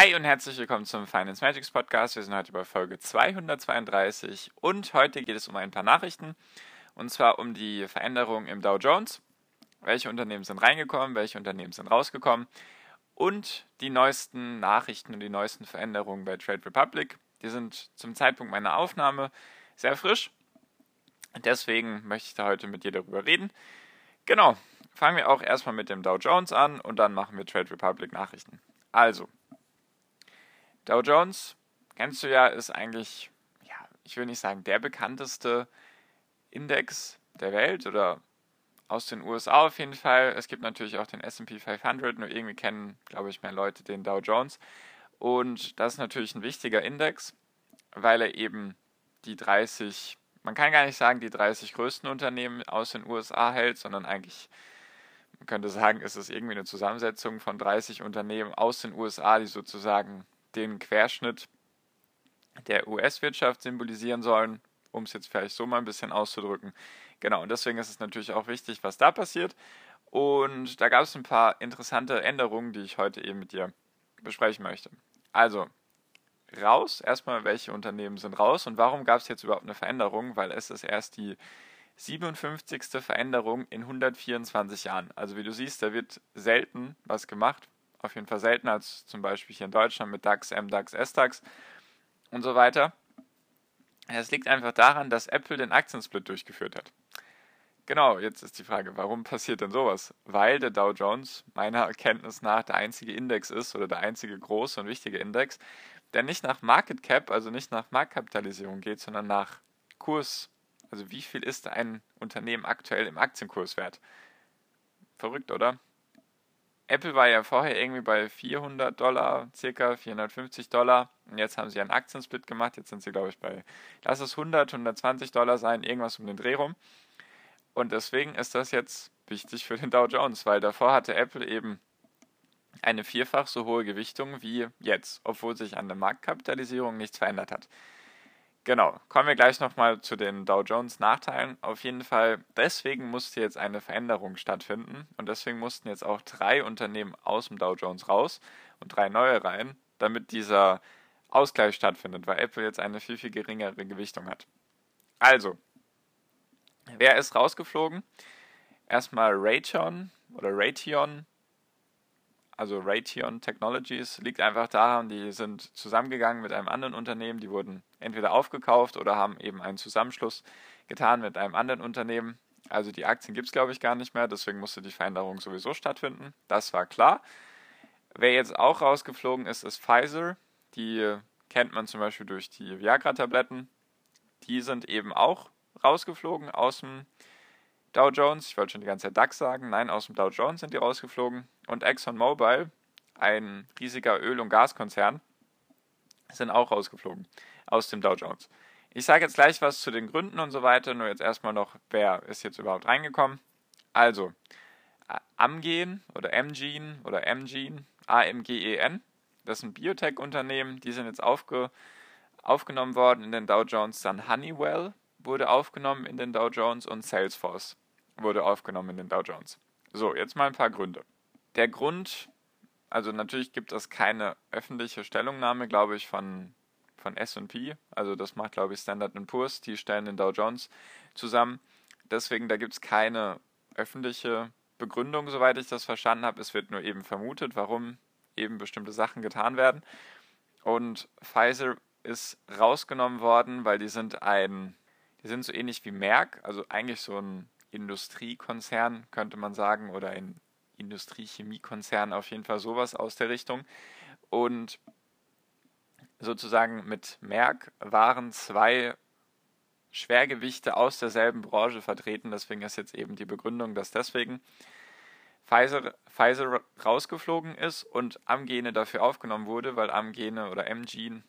Hi und herzlich willkommen zum Finance Magics Podcast. Wir sind heute bei Folge 232 und heute geht es um ein paar Nachrichten und zwar um die Veränderungen im Dow Jones. Welche Unternehmen sind reingekommen, welche Unternehmen sind rausgekommen und die neuesten Nachrichten und die neuesten Veränderungen bei Trade Republic. Die sind zum Zeitpunkt meiner Aufnahme sehr frisch. Deswegen möchte ich da heute mit dir darüber reden. Genau, fangen wir auch erstmal mit dem Dow Jones an und dann machen wir Trade Republic Nachrichten. Also, Dow Jones, kennst du ja, ist eigentlich, ja, ich will nicht sagen der bekannteste Index der Welt oder aus den USA auf jeden Fall. Es gibt natürlich auch den SP 500, nur irgendwie kennen, glaube ich, mehr Leute den Dow Jones. Und das ist natürlich ein wichtiger Index, weil er eben die 30, man kann gar nicht sagen, die 30 größten Unternehmen aus den USA hält, sondern eigentlich, man könnte sagen, ist es irgendwie eine Zusammensetzung von 30 Unternehmen aus den USA, die sozusagen den Querschnitt der US-Wirtschaft symbolisieren sollen, um es jetzt vielleicht so mal ein bisschen auszudrücken. Genau, und deswegen ist es natürlich auch wichtig, was da passiert. Und da gab es ein paar interessante Änderungen, die ich heute eben mit dir besprechen möchte. Also, raus, erstmal, welche Unternehmen sind raus und warum gab es jetzt überhaupt eine Veränderung? Weil es ist erst die 57. Veränderung in 124 Jahren. Also wie du siehst, da wird selten was gemacht, auf jeden Fall seltener als zum Beispiel hier in Deutschland mit DAX, MDAX, SDAX und so weiter. Es liegt einfach daran, dass Apple den Aktiensplit durchgeführt hat. Genau, jetzt ist die Frage, warum passiert denn sowas? Weil der Dow Jones meiner Erkenntnis nach der einzige Index ist oder der einzige große und wichtige Index, der nicht nach Market Cap, also nicht nach Marktkapitalisierung geht, sondern nach Kurs. Also wie viel ist ein Unternehmen aktuell im Aktienkurs wert? Verrückt, oder? Apple war ja vorher irgendwie bei 400 Dollar, circa 450 Dollar. Und jetzt haben sie einen Aktiensplit gemacht. Jetzt sind sie, glaube ich, bei, lass es 100, 120 Dollar sein, irgendwas um den Dreh rum. Und deswegen ist das jetzt wichtig für den Dow Jones, weil davor hatte Apple eben eine vierfach so hohe Gewichtung wie jetzt, obwohl sich an der Marktkapitalisierung nichts verändert hat. Genau, kommen wir gleich nochmal zu den Dow Jones Nachteilen. Auf jeden Fall, deswegen musste jetzt eine Veränderung stattfinden und deswegen mussten jetzt auch drei Unternehmen aus dem Dow Jones raus und drei neue rein, damit dieser Ausgleich stattfindet, weil Apple jetzt eine viel, viel geringere Gewichtung hat. Also, wer ist rausgeflogen? Erstmal Raytheon oder Raytheon also Raytheon Technologies, liegt einfach daran, die sind zusammengegangen mit einem anderen Unternehmen, die wurden entweder aufgekauft oder haben eben einen Zusammenschluss getan mit einem anderen Unternehmen. Also die Aktien gibt es, glaube ich, gar nicht mehr, deswegen musste die Veränderung sowieso stattfinden. Das war klar. Wer jetzt auch rausgeflogen ist, ist Pfizer. Die kennt man zum Beispiel durch die Viagra-Tabletten. Die sind eben auch rausgeflogen aus dem Dow Jones, ich wollte schon die ganze Zeit DAX sagen, nein, aus dem Dow Jones sind die rausgeflogen. Und ExxonMobil, ein riesiger Öl- und Gaskonzern, sind auch rausgeflogen aus dem Dow Jones. Ich sage jetzt gleich was zu den Gründen und so weiter, nur jetzt erstmal noch, wer ist jetzt überhaupt reingekommen. Also, Amgen oder Amgen oder Amgen, A-M-G-E-N, das sind Biotech-Unternehmen, die sind jetzt aufge, aufgenommen worden in den Dow Jones. Dann Honeywell wurde aufgenommen in den Dow Jones und Salesforce wurde aufgenommen in den Dow Jones. So, jetzt mal ein paar Gründe. Der Grund, also natürlich gibt es keine öffentliche Stellungnahme, glaube ich, von, von SP. Also das macht, glaube ich, Standard Poor's, die stellen den Dow Jones zusammen. Deswegen, da gibt es keine öffentliche Begründung, soweit ich das verstanden habe. Es wird nur eben vermutet, warum eben bestimmte Sachen getan werden. Und Pfizer ist rausgenommen worden, weil die sind ein, die sind so ähnlich wie Merck, also eigentlich so ein Industriekonzern, könnte man sagen, oder ein Industriechemiekonzern, auf jeden Fall sowas aus der Richtung. Und sozusagen mit Merck waren zwei Schwergewichte aus derselben Branche vertreten. Deswegen ist jetzt eben die Begründung, dass deswegen Pfizer, Pfizer rausgeflogen ist und Amgene dafür aufgenommen wurde, weil Amgene oder Mgene,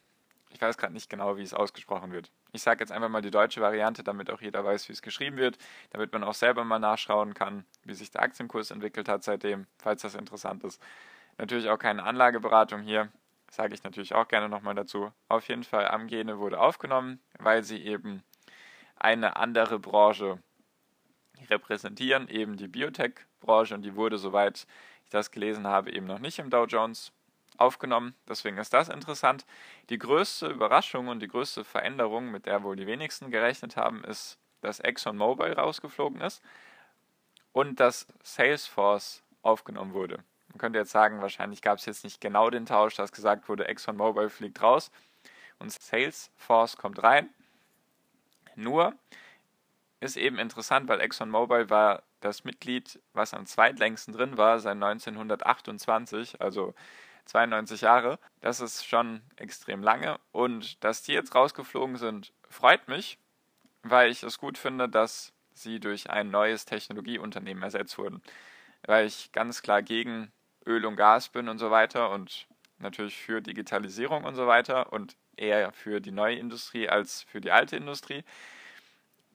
ich weiß gerade nicht genau, wie es ausgesprochen wird. Ich sage jetzt einfach mal die deutsche Variante, damit auch jeder weiß, wie es geschrieben wird, damit man auch selber mal nachschauen kann, wie sich der Aktienkurs entwickelt hat seitdem, falls das interessant ist. Natürlich auch keine Anlageberatung hier, sage ich natürlich auch gerne nochmal dazu. Auf jeden Fall, Amgene wurde aufgenommen, weil sie eben eine andere Branche repräsentieren, eben die Biotech-Branche und die wurde, soweit ich das gelesen habe, eben noch nicht im Dow Jones aufgenommen. Deswegen ist das interessant. Die größte Überraschung und die größte Veränderung, mit der wohl die wenigsten gerechnet haben, ist, dass ExxonMobil rausgeflogen ist und dass Salesforce aufgenommen wurde. Man könnte jetzt sagen, wahrscheinlich gab es jetzt nicht genau den Tausch, dass gesagt wurde, ExxonMobil fliegt raus und Salesforce kommt rein. Nur ist eben interessant, weil ExxonMobil war das Mitglied, was am zweitlängsten drin war, seit 1928, also 92 Jahre. Das ist schon extrem lange. Und dass die jetzt rausgeflogen sind, freut mich, weil ich es gut finde, dass sie durch ein neues Technologieunternehmen ersetzt wurden. Weil ich ganz klar gegen Öl und Gas bin und so weiter und natürlich für Digitalisierung und so weiter und eher für die neue Industrie als für die alte Industrie.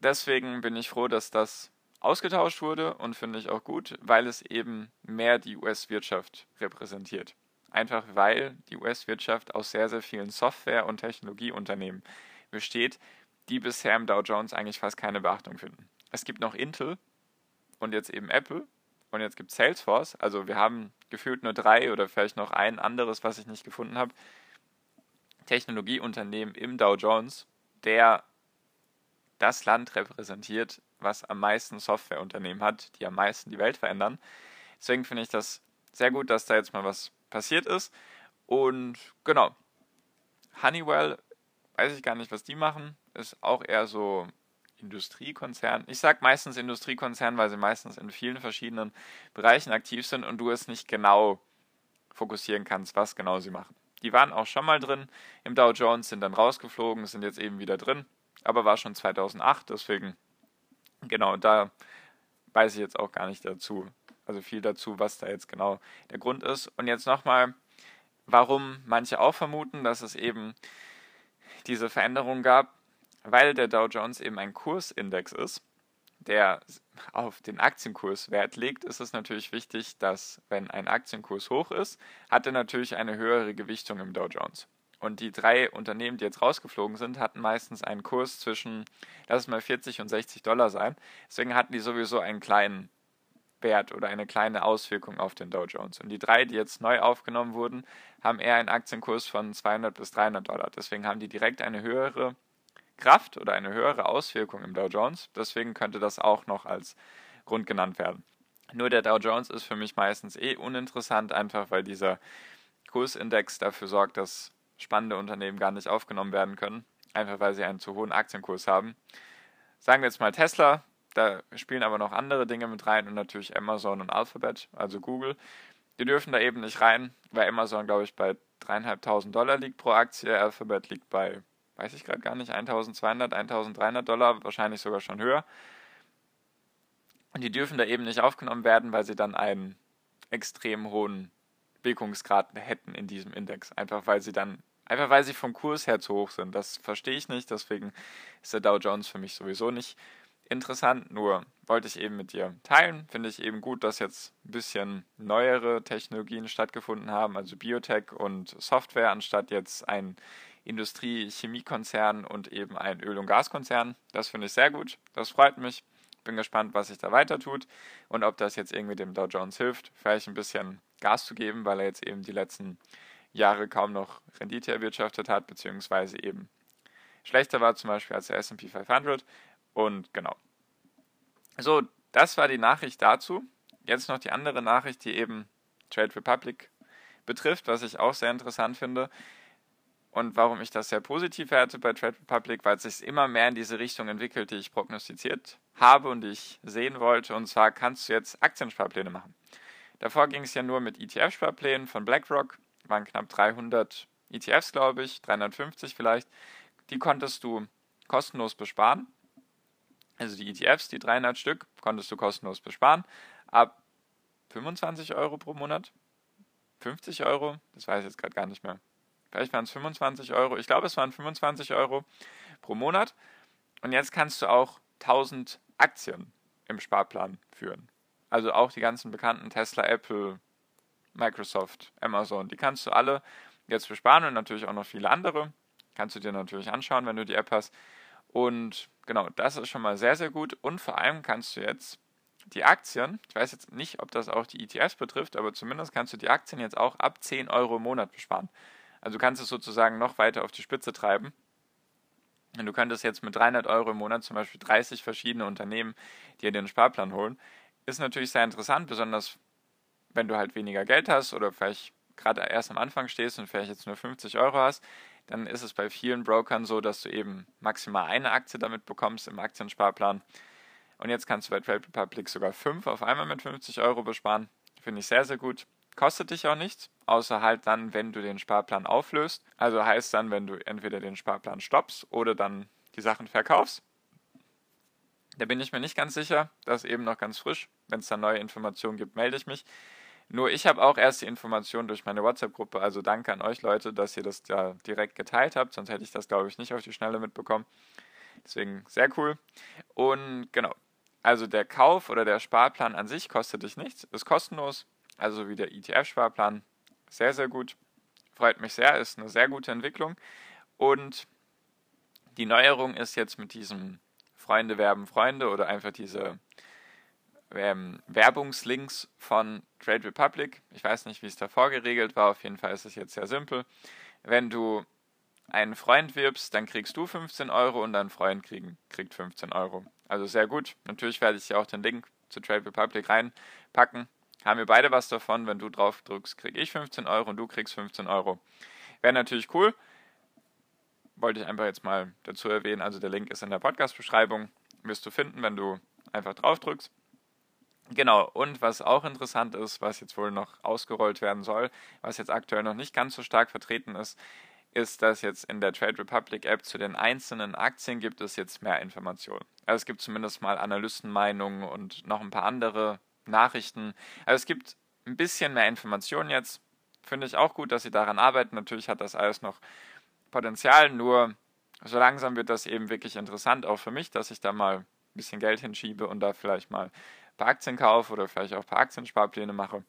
Deswegen bin ich froh, dass das ausgetauscht wurde und finde ich auch gut, weil es eben mehr die US-Wirtschaft repräsentiert. Einfach weil die US-Wirtschaft aus sehr, sehr vielen Software- und Technologieunternehmen besteht, die bisher im Dow Jones eigentlich fast keine Beachtung finden. Es gibt noch Intel und jetzt eben Apple und jetzt gibt es Salesforce. Also wir haben gefühlt nur drei oder vielleicht noch ein anderes, was ich nicht gefunden habe. Technologieunternehmen im Dow Jones, der das Land repräsentiert, was am meisten Softwareunternehmen hat, die am meisten die Welt verändern. Deswegen finde ich das sehr gut, dass da jetzt mal was passiert ist. Und genau, Honeywell, weiß ich gar nicht, was die machen, ist auch eher so Industriekonzern. Ich sage meistens Industriekonzern, weil sie meistens in vielen verschiedenen Bereichen aktiv sind und du es nicht genau fokussieren kannst, was genau sie machen. Die waren auch schon mal drin im Dow Jones, sind dann rausgeflogen, sind jetzt eben wieder drin, aber war schon 2008, deswegen genau, da weiß ich jetzt auch gar nicht dazu, also viel dazu, was da jetzt genau der Grund ist. Und jetzt nochmal, warum manche auch vermuten, dass es eben diese Veränderung gab, weil der Dow Jones eben ein Kursindex ist, der auf den Aktienkurs Wert legt, ist es natürlich wichtig, dass wenn ein Aktienkurs hoch ist, hat er natürlich eine höhere Gewichtung im Dow Jones. Und die drei Unternehmen, die jetzt rausgeflogen sind, hatten meistens einen Kurs zwischen, lass es mal 40 und 60 Dollar sein. Deswegen hatten die sowieso einen kleinen Wert oder eine kleine Auswirkung auf den Dow Jones. Und die drei, die jetzt neu aufgenommen wurden, haben eher einen Aktienkurs von 200 bis 300 Dollar. Deswegen haben die direkt eine höhere Kraft oder eine höhere Auswirkung im Dow Jones. Deswegen könnte das auch noch als Grund genannt werden. Nur der Dow Jones ist für mich meistens eh uninteressant, einfach weil dieser Kursindex dafür sorgt, dass spannende Unternehmen gar nicht aufgenommen werden können, einfach weil sie einen zu hohen Aktienkurs haben. Sagen wir jetzt mal Tesla, da spielen aber noch andere Dinge mit rein und natürlich Amazon und Alphabet, also Google. Die dürfen da eben nicht rein, weil Amazon, glaube ich, bei dreieinhalbtausend Dollar liegt pro Aktie, Alphabet liegt bei weiß ich gerade gar nicht, 1200, 1300 Dollar, wahrscheinlich sogar schon höher. Und die dürfen da eben nicht aufgenommen werden, weil sie dann einen extrem hohen Wirkungsgrad hätten in diesem Index. Einfach weil sie dann, einfach weil sie vom Kurs her zu hoch sind. Das verstehe ich nicht, deswegen ist der Dow Jones für mich sowieso nicht interessant. Nur wollte ich eben mit dir teilen. Finde ich eben gut, dass jetzt ein bisschen neuere Technologien stattgefunden haben, also Biotech und Software, anstatt jetzt ein Industrie-Chemiekonzern und eben ein Öl- und Gaskonzern. Das finde ich sehr gut. Das freut mich. Bin gespannt, was sich da weiter tut und ob das jetzt irgendwie dem Dow Jones hilft, vielleicht ein bisschen Gas zu geben, weil er jetzt eben die letzten Jahre kaum noch Rendite erwirtschaftet hat, beziehungsweise eben schlechter war, zum Beispiel als der SP 500. Und genau. So, das war die Nachricht dazu. Jetzt noch die andere Nachricht, die eben Trade Republic betrifft, was ich auch sehr interessant finde und warum ich das sehr positiv werte bei Trade Republic, weil es sich immer mehr in diese Richtung entwickelt, die ich prognostiziert habe und die ich sehen wollte. Und zwar kannst du jetzt Aktiensparpläne machen. Davor ging es ja nur mit ETF-Sparplänen von BlackRock, waren knapp 300 ETFs, glaube ich, 350 vielleicht. Die konntest du kostenlos besparen. Also die ETFs, die 300 Stück, konntest du kostenlos besparen. Ab 25 Euro pro Monat. 50 Euro, das weiß ich jetzt gerade gar nicht mehr. Vielleicht waren es 25 Euro. Ich glaube, es waren 25 Euro pro Monat. Und jetzt kannst du auch 1000 Aktien im Sparplan führen. Also auch die ganzen bekannten Tesla, Apple, Microsoft, Amazon, die kannst du alle jetzt besparen und natürlich auch noch viele andere. Kannst du dir natürlich anschauen, wenn du die App hast. Und genau, das ist schon mal sehr, sehr gut. Und vor allem kannst du jetzt die Aktien, ich weiß jetzt nicht, ob das auch die ETFs betrifft, aber zumindest kannst du die Aktien jetzt auch ab 10 Euro im Monat besparen. Also du kannst es sozusagen noch weiter auf die Spitze treiben. Und du könntest jetzt mit 300 Euro im Monat zum Beispiel 30 verschiedene Unternehmen dir den Sparplan holen. Ist natürlich sehr interessant, besonders wenn du halt weniger Geld hast oder vielleicht gerade erst am Anfang stehst und vielleicht jetzt nur 50 Euro hast, dann ist es bei vielen Brokern so, dass du eben maximal eine Aktie damit bekommst im Aktiensparplan. Und jetzt kannst du bei Trade Republic sogar fünf auf einmal mit 50 Euro besparen. Finde ich sehr, sehr gut. Kostet dich auch nichts, außer halt dann, wenn du den Sparplan auflöst. Also heißt dann, wenn du entweder den Sparplan stoppst oder dann die Sachen verkaufst. Da bin ich mir nicht ganz sicher. Das ist eben noch ganz frisch. Wenn es da neue Informationen gibt, melde ich mich. Nur ich habe auch erst die Informationen durch meine WhatsApp-Gruppe. Also danke an euch Leute, dass ihr das da direkt geteilt habt. Sonst hätte ich das, glaube ich, nicht auf die Schnelle mitbekommen. Deswegen sehr cool. Und genau. Also der Kauf oder der Sparplan an sich kostet dich nichts. Ist kostenlos. Also wie der ETF-Sparplan. Sehr, sehr gut. Freut mich sehr. Ist eine sehr gute Entwicklung. Und die Neuerung ist jetzt mit diesem Freunde werben Freunde oder einfach diese ähm, Werbungslinks von Trade Republic. Ich weiß nicht, wie es davor geregelt war. Auf jeden Fall ist es jetzt sehr simpel. Wenn du einen Freund wirbst, dann kriegst du 15 Euro und dein Freund kriegen, kriegt 15 Euro. Also sehr gut. Natürlich werde ich dir auch den Link zu Trade Republic reinpacken. Haben wir beide was davon. Wenn du drauf drückst, kriege ich 15 Euro und du kriegst 15 Euro. Wäre natürlich cool. Wollte ich einfach jetzt mal dazu erwähnen. Also der Link ist in der Podcast-Beschreibung. Wirst du finden, wenn du einfach drauf drückst. Genau, und was auch interessant ist, was jetzt wohl noch ausgerollt werden soll, was jetzt aktuell noch nicht ganz so stark vertreten ist, ist, dass jetzt in der Trade Republic App zu den einzelnen Aktien gibt es jetzt mehr Informationen. Also es gibt zumindest mal Analystenmeinungen und noch ein paar andere Nachrichten. Also es gibt ein bisschen mehr Informationen jetzt. Finde ich auch gut, dass sie daran arbeiten. Natürlich hat das alles noch Potenzial, nur so langsam wird das eben wirklich interessant, auch für mich, dass ich da mal ein bisschen Geld hinschiebe und da vielleicht mal paar Aktien kaufe oder vielleicht auch ein paar Aktiensparpläne mache.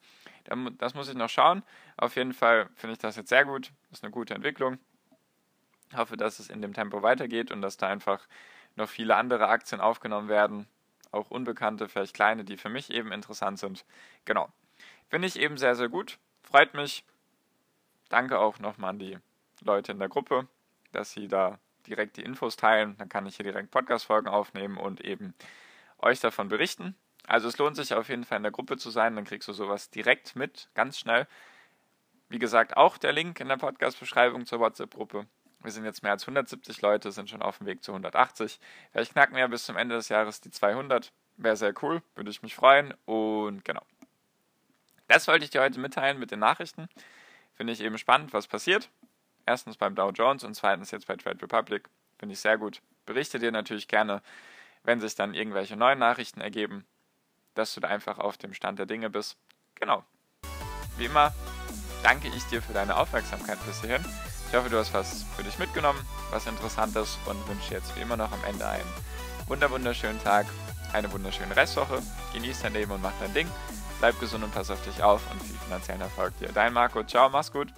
Das muss ich noch schauen. Auf jeden Fall finde ich das jetzt sehr gut. Das ist eine gute Entwicklung. Ich hoffe, dass es in dem Tempo weitergeht und dass da einfach noch viele andere Aktien aufgenommen werden. Auch unbekannte, vielleicht kleine, die für mich eben interessant sind. Genau. Finde ich eben sehr, sehr gut. Freut mich. Danke auch nochmal an die Leute in der Gruppe, dass sie da direkt die Infos teilen. Dann kann ich hier direkt Podcast-Folgen aufnehmen und eben euch davon berichten. Also es lohnt sich auf jeden Fall in der Gruppe zu sein, dann kriegst du sowas direkt mit, ganz schnell. Wie gesagt, auch der Link in der Podcast-Beschreibung zur WhatsApp-Gruppe. Wir sind jetzt mehr als 170 Leute, sind schon auf dem Weg zu 180. Vielleicht knacken wir ja bis zum Ende des Jahres die 200. Wäre sehr cool, würde ich mich freuen. Und genau. Das wollte ich dir heute mitteilen mit den Nachrichten. Finde ich eben spannend, was passiert. Erstens beim Dow Jones und zweitens jetzt bei Trade Republic. Finde ich sehr gut. Berichte dir natürlich gerne, wenn sich dann irgendwelche neuen Nachrichten ergeben dass du da einfach auf dem Stand der Dinge bist. Genau. Wie immer danke ich dir für deine Aufmerksamkeit bis hierhin. Ich hoffe, du hast was für dich mitgenommen, was Interessantes und wünsche jetzt wie immer noch am Ende einen wunderschönen Tag, eine wunderschöne Restwoche. Genieß dein Leben und mach dein Ding. Bleib gesund und pass auf dich auf und viel finanziellen Erfolg dir. Dein Marco. Ciao, mach's gut.